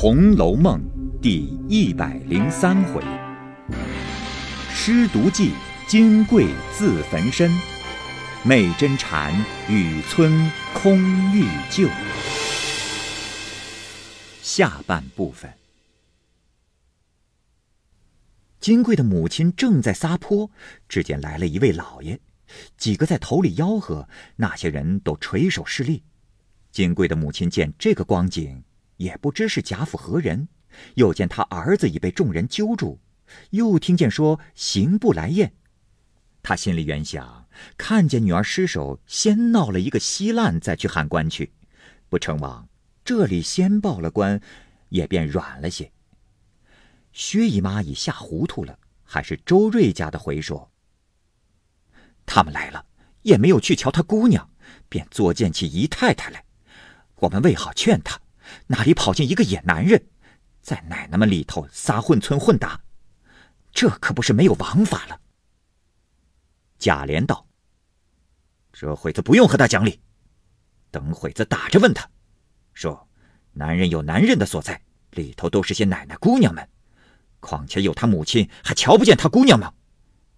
红楼梦》第一百零三回：施毒计，金桂自焚身；媚真禅，雨村空欲救。下半部分。金贵的母亲正在撒泼，只见来了一位老爷，几个在头里吆喝，那些人都垂手侍立。金贵的母亲见这个光景，也不知是贾府何人，又见他儿子已被众人揪住，又听见说刑部来验，他心里原想：看见女儿失手，先闹了一个稀烂，再去喊官去，不成往这里先报了官，也便软了些。薛姨妈已吓糊涂了，还是周瑞家的回说：“他们来了，也没有去瞧他姑娘，便作践起姨太太来。我们为好劝他，哪里跑进一个野男人，在奶奶们里头撒混村混打，这可不是没有王法了。”贾琏道：“这会子不用和他讲理，等会子打着问他，说男人有男人的所在，里头都是些奶奶姑娘们。”况且有他母亲，还瞧不见他姑娘吗？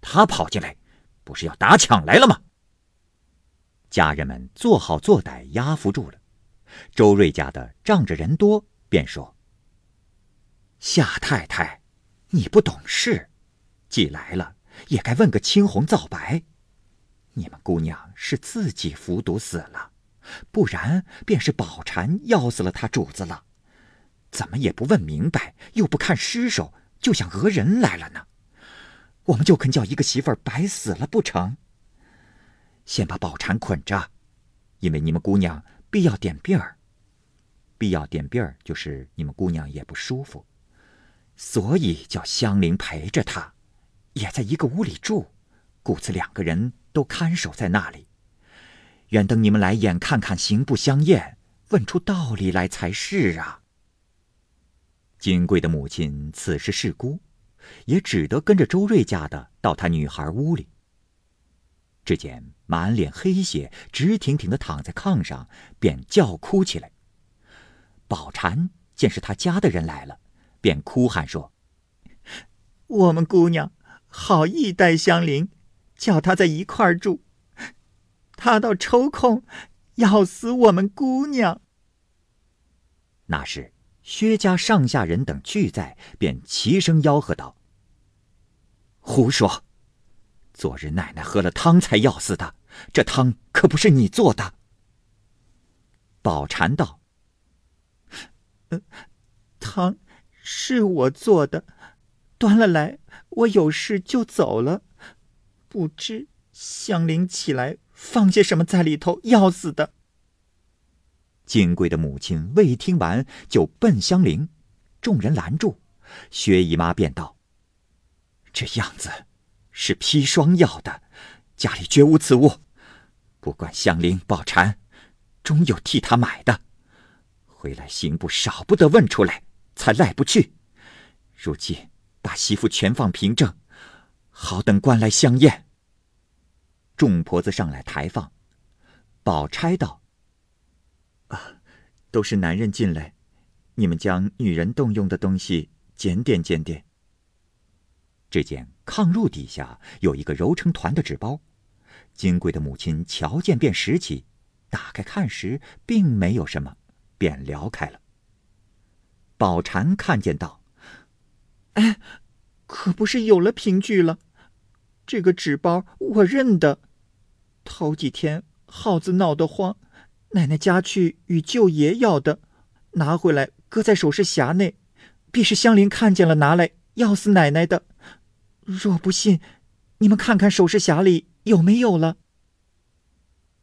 他跑进来，不是要打抢来了吗？家人们做好做歹，压服住了。周瑞家的仗着人多，便说：“夏太太，你不懂事，既来了，也该问个青红皂白。你们姑娘是自己服毒死了，不然便是宝蟾要死了他主子了。怎么也不问明白，又不看尸首？”就想讹人来了呢，我们就肯叫一个媳妇儿白死了不成？先把宝蟾捆着，因为你们姑娘必要点病儿，必要点病儿就是你们姑娘也不舒服，所以叫香菱陪着她，也在一个屋里住，故此两个人都看守在那里，愿等你们来眼看看行不相验，问出道理来才是啊。金贵的母亲此时是孤，也只得跟着周瑞家的到他女孩屋里。只见满脸黑血，直挺挺的躺在炕上，便叫哭起来。宝蟾见是他家的人来了，便哭喊说：“我们姑娘好意待香菱，叫她在一块儿住，她倒抽空要死我们姑娘。”那是。薛家上下人等俱在，便齐声吆喝道：“胡说！昨日奶奶喝了汤才要死的，这汤可不是你做的。”宝蟾道：“汤是我做的，端了来，我有事就走了，不知香菱起来放些什么在里头，要死的。”金贵的母亲未听完，就奔香菱，众人拦住，薛姨妈便道：“这样子是砒霜药的，家里绝无此物。不管香菱、宝蟾，终有替他买的。回来刑部少不得问出来，才赖不去。如今把媳妇全放凭证，好等官来相验。”众婆子上来抬放，宝钗道。啊，都是男人进来，你们将女人动用的东西检点检点。只见炕褥底下有一个揉成团的纸包，金贵的母亲瞧见便拾起，打开看时，并没有什么，便撩开了。宝蟾看见道：“哎，可不是有了凭据了？这个纸包我认得，头几天耗子闹得慌。”奶奶家去与舅爷要的，拿回来搁在首饰匣内，必是香菱看见了拿来要死奶奶的。若不信，你们看看首饰匣里有没有了。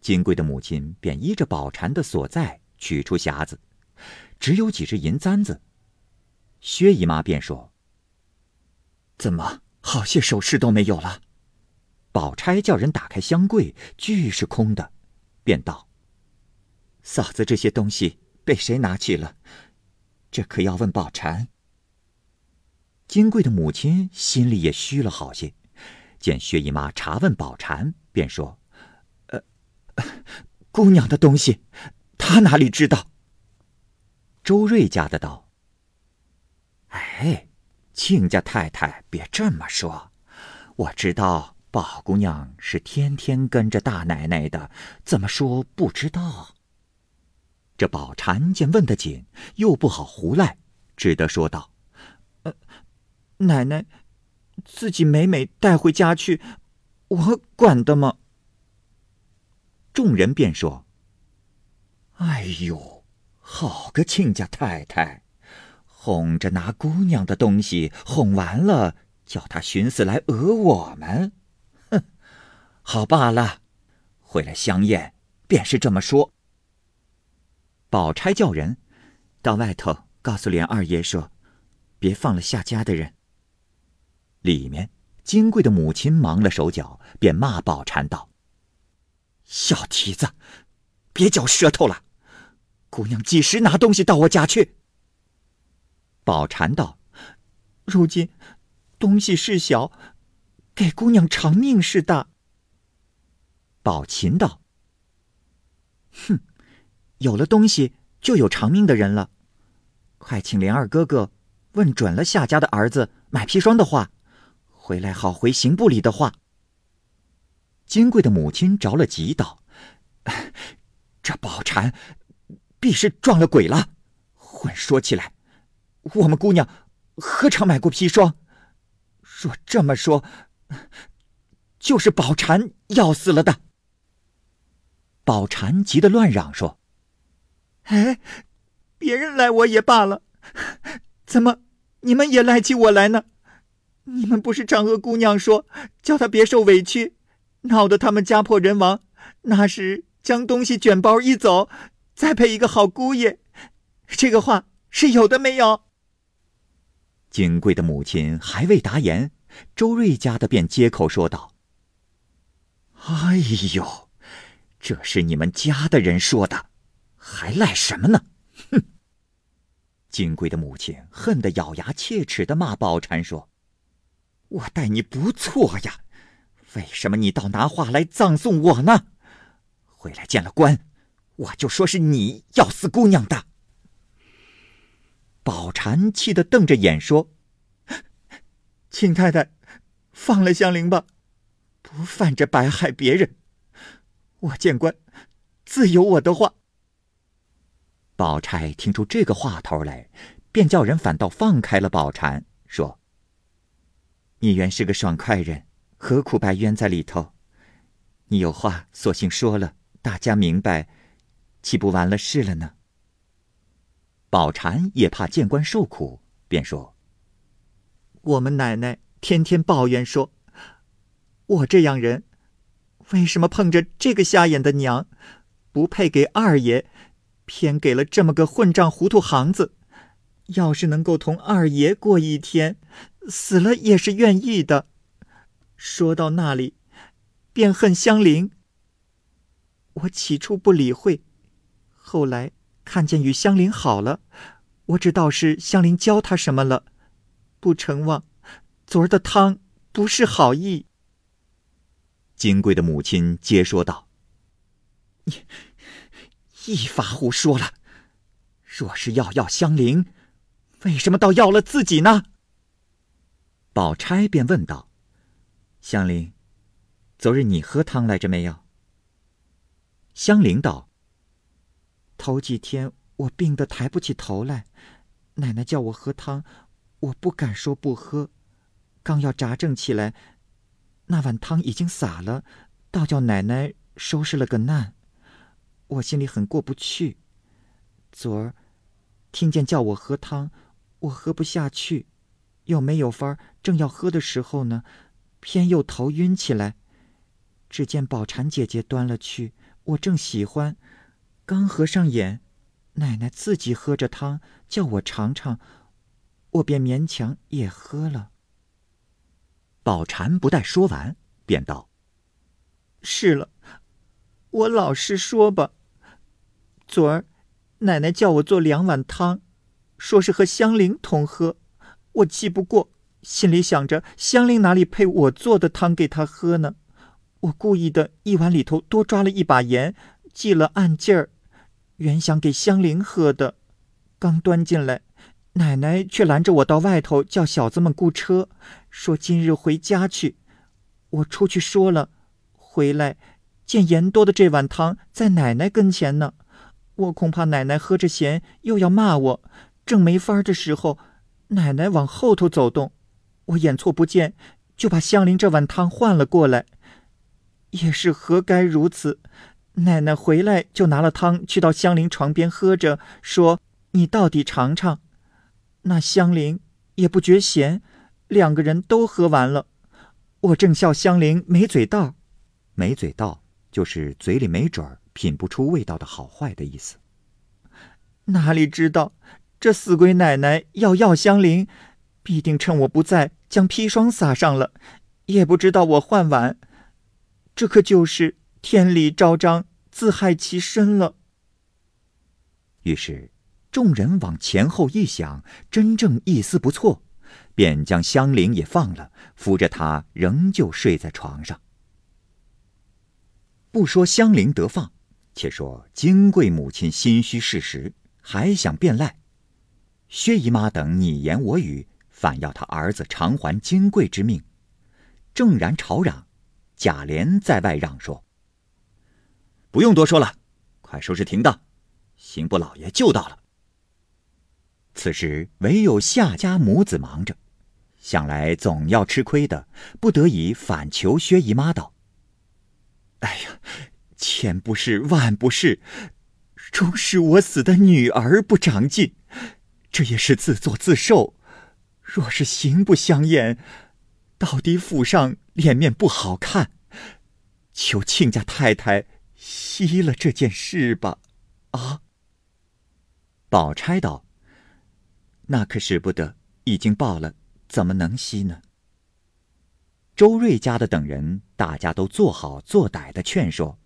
金贵的母亲便依着宝蟾的所在取出匣子，只有几只银簪子。薛姨妈便说：“怎么好些首饰都没有了？”宝钗叫人打开箱柜，俱是空的，便道。嫂子，这些东西被谁拿去了？这可要问宝蟾。金贵的母亲心里也虚了好些，见薛姨妈查问宝蟾，便说：“呃，姑娘的东西，她哪里知道？”周瑞家的道：“哎，亲家太太，别这么说。我知道宝姑娘是天天跟着大奶奶的，怎么说不知道？这宝蟾见问得紧，又不好胡赖，只得说道：“，奶奶自己每每带回家去，我管的吗？”众人便说：“哎呦，好个亲家太太，哄着拿姑娘的东西，哄完了。”叫他寻思来讹我们，哼！好罢了，回来相验便是这么说。宝钗叫人到外头告诉连二爷说，别放了下家的人。里面金贵的母亲忙了手脚，便骂宝钗道：“小蹄子，别嚼舌头了！姑娘几时拿东西到我家去？”宝钗道：“如今。”东西是小，给姑娘偿命是大。宝琴道：“哼，有了东西就有偿命的人了。快请莲二哥哥问准了夏家的儿子买砒霜的话，回来好回刑部里的话。”金贵的母亲着了急道：“ 这宝蟾必是撞了鬼了。混说起来，我们姑娘何尝买过砒霜？”若这么说，就是宝蟾要死了的。宝蟾急得乱嚷说：“哎，别人赖我也罢了，怎么你们也赖起我来呢？你们不是嫦娥姑娘说，叫她别受委屈，闹得他们家破人亡，那时将东西卷包一走，再配一个好姑爷，这个话是有的没有？”金贵的母亲还未答言，周瑞家的便接口说道：“哎呦，这是你们家的人说的，还赖什么呢？”哼！金贵的母亲恨得咬牙切齿的骂宝钗说：“我待你不错呀，为什么你倒拿话来葬送我呢？回来见了官，我就说是你要死姑娘的。”宝蟾气得瞪着眼说：“请太太放了香菱吧，不犯着白害别人。我见官自有我的话。”宝钗听出这个话头来，便叫人反倒放开了宝蟾，说：“你原是个爽快人，何苦白冤在里头？你有话索性说了，大家明白，岂不完了事了呢？”宝蟾也怕见官受苦，便说：“我们奶奶天天抱怨说，我这样人，为什么碰着这个瞎眼的娘，不配给二爷，偏给了这么个混账糊涂行子？要是能够同二爷过一天，死了也是愿意的。说到那里，便恨香菱。我起初不理会，后来。”看见与香菱好了，我知道是香菱教他什么了，不成望昨儿的汤不是好意。金贵的母亲接说道：“你一发胡说了，若是要要香菱，为什么倒要了自己呢？”宝钗便问道：“香菱，昨日你喝汤来着没有？”香菱道。头几天我病得抬不起头来，奶奶叫我喝汤，我不敢说不喝。刚要扎正起来，那碗汤已经洒了，倒叫奶奶收拾了个难，我心里很过不去。昨儿听见叫我喝汤，我喝不下去，又没有法儿，正要喝的时候呢，偏又头晕起来。只见宝蟾姐姐端了去，我正喜欢。刚合上眼，奶奶自己喝着汤，叫我尝尝，我便勉强也喝了。宝蟾不待说完，便道：“是了，我老实说吧。昨儿奶奶叫我做两碗汤，说是和香菱同喝，我气不过，心里想着香菱哪里配我做的汤给她喝呢？我故意的一碗里头多抓了一把盐，记了暗劲儿。”原想给香菱喝的，刚端进来，奶奶却拦着我到外头叫小子们雇车，说今日回家去。我出去说了，回来见盐多的这碗汤在奶奶跟前呢。我恐怕奶奶喝着咸又要骂我，正没法的时候，奶奶往后头走动，我眼错不见，就把香菱这碗汤换了过来。也是何该如此？奶奶回来就拿了汤去到香菱床边喝着，说：“你到底尝尝。”那香菱也不觉咸，两个人都喝完了。我正笑香菱没嘴道，没嘴道就是嘴里没准儿。品不出味道的好坏的意思。哪里知道，这死鬼奶奶要药香菱，必定趁我不在将砒霜撒上了，也不知道我换碗，这可就是天理昭彰，自害其身了。于是众人往前后一想，真正一丝不错，便将香菱也放了，扶着她仍旧睡在床上。不说香菱得放。且说金贵母亲心虚事实，还想变赖，薛姨妈等你言我语，反要他儿子偿还金贵之命，正然吵嚷。贾琏在外让说：“不用多说了，快收拾停当，刑部老爷就到了。”此时唯有夏家母子忙着，想来总要吃亏的，不得已反求薛姨妈道：“哎呀！”千不是万不是，终是我死的女儿不长进，这也是自作自受。若是行不相验，到底府上脸面不好看。求亲家太太息了这件事吧。啊！宝钗道：“那可使不得，已经报了，怎么能息呢？”周瑞家的等人，大家都做好做歹的劝说。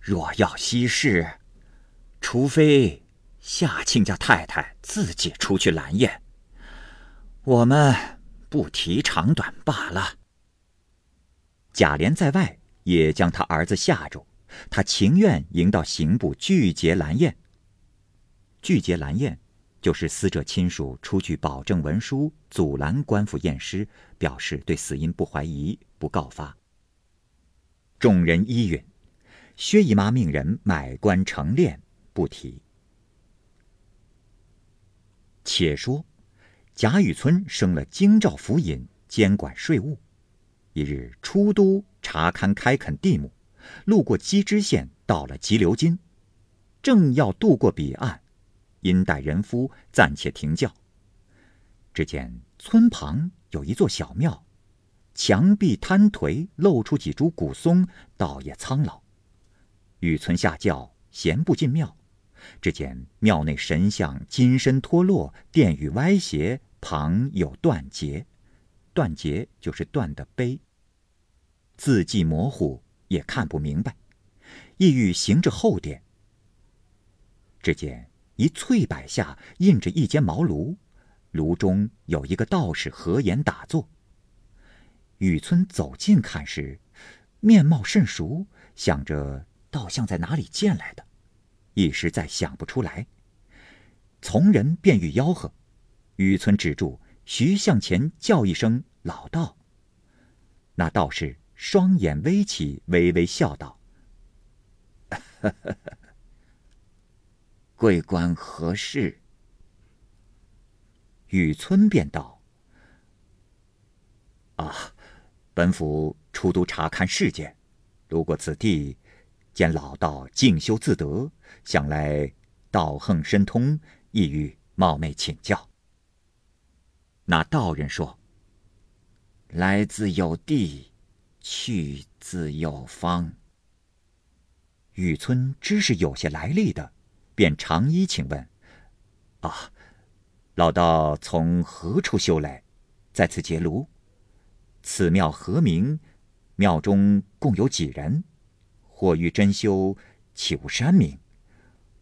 若要息事，除非夏亲家太太自己出去拦宴，我们不提长短罢了。贾琏在外也将他儿子吓住，他情愿迎到刑部拒结拦宴。拒结拦宴，就是死者亲属出具保证文书，阻拦官府验尸，表示对死因不怀疑，不告发。众人依允。薛姨妈命人买官成殓，不提。且说贾雨村升了京兆府尹，监管税务。一日出都查勘开垦地亩，路过鸡知县，到了急流津，正要渡过彼岸，因待人夫暂且停轿。只见村旁有一座小庙，墙壁坍颓，露出几株古松，倒也苍老。雨村下轿，闲步进庙，只见庙内神像金身脱落，殿宇歪斜，旁有断节，断节就是断的碑。字迹模糊，也看不明白。意欲行至后殿，只见一翠柏下印着一间茅庐，炉中有一个道士合眼打坐。雨村走近看时，面貌甚熟，想着。倒像在哪里见来的，一时再想不出来。从人便欲吆喝，雨村止住，徐向前叫一声“老道”。那道士双眼微起，微微笑道：“贵官何事？”雨村便道：“啊，本府出都查看事件，路过此地。”见老道静修自得，想来道行深通，意欲冒昧请教。那道人说：“来自有地，去自有方。”雨村知是有些来历的，便长揖请问：“啊，老道从何处修来，在此结庐？此庙何名？庙中共有几人？”或欲真修，岂无山名？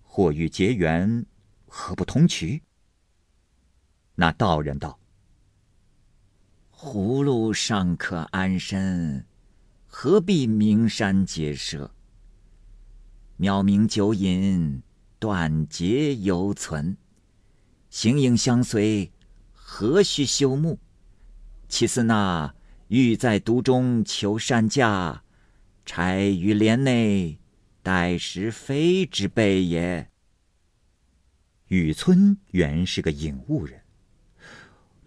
或欲结缘，何不通渠？那道人道：“葫芦尚可安身，何必名山结社？渺名酒饮，断节犹存。形影相随，何须休沐？其似那玉在毒中求善价，钗于帘内待时飞之辈也。雨村原是个隐物人，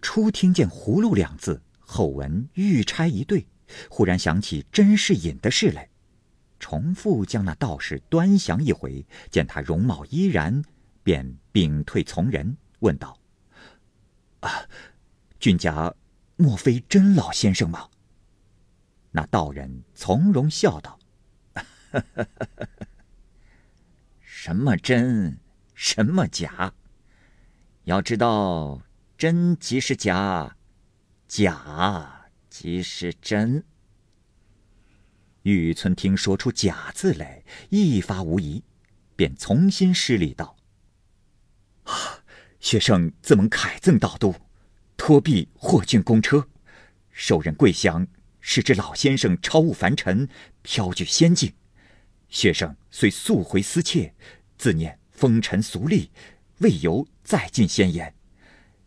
初听见“葫芦”两字，后闻玉钗一对，忽然想起甄士隐的事来，重复将那道士端详一回，见他容貌依然，便屏退从人，问道：“啊，俊家莫非真老先生吗？”那道人从容笑道：“什么真？”什么假？要知道，真即是假，假即是真。玉村听说出“假”字来，一发无疑，便重新施礼道：“，学生自蒙凯赠道都，托庇霍郡公车，受任贵降，是知老先生超悟凡尘，飘居仙境。学生虽速回思切，自念。”风尘俗丽，未由再进仙言。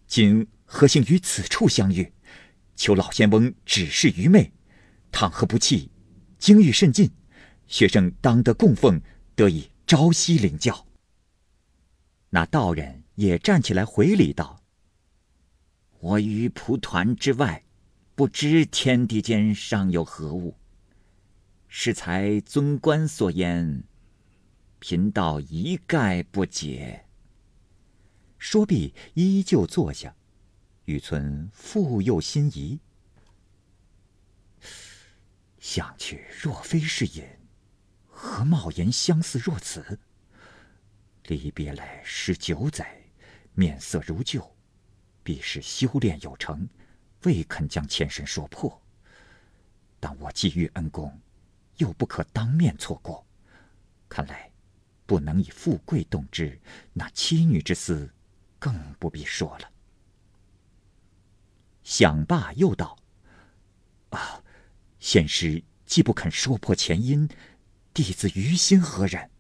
今何幸于此处相遇？求老仙翁指示愚昧。倘何不弃，经欲甚尽，学生当得供奉，得以朝夕领教。那道人也站起来回礼道：“我于蒲团之外，不知天地间尚有何物。适才尊官所言。”贫道一概不解。说毕，依旧坐下。雨村复又心疑，想去，若非是隐，何貌言相似若此？离别来十九载，面色如旧，必是修炼有成，未肯将前身说破。但我既遇恩公，又不可当面错过。看来。不能以富贵动之，那妻女之思，更不必说了。想罢，又道：“啊，先师既不肯说破前因，弟子于心何忍？”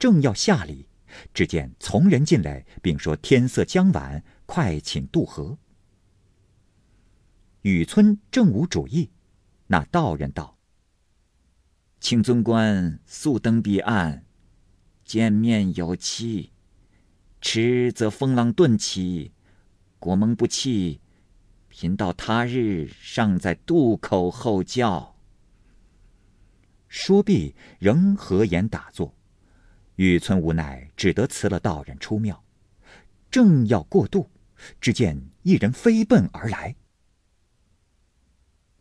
正要下礼，只见从人进来，并说天色将晚，快请渡河。雨村正无主意，那道人道：“请尊官速登彼岸。”见面有期，迟则风浪顿起，国蒙不弃，贫道他日尚在渡口候教。说毕，仍合眼打坐。雨村无奈，只得辞了道人出庙。正要过渡，只见一人飞奔而来。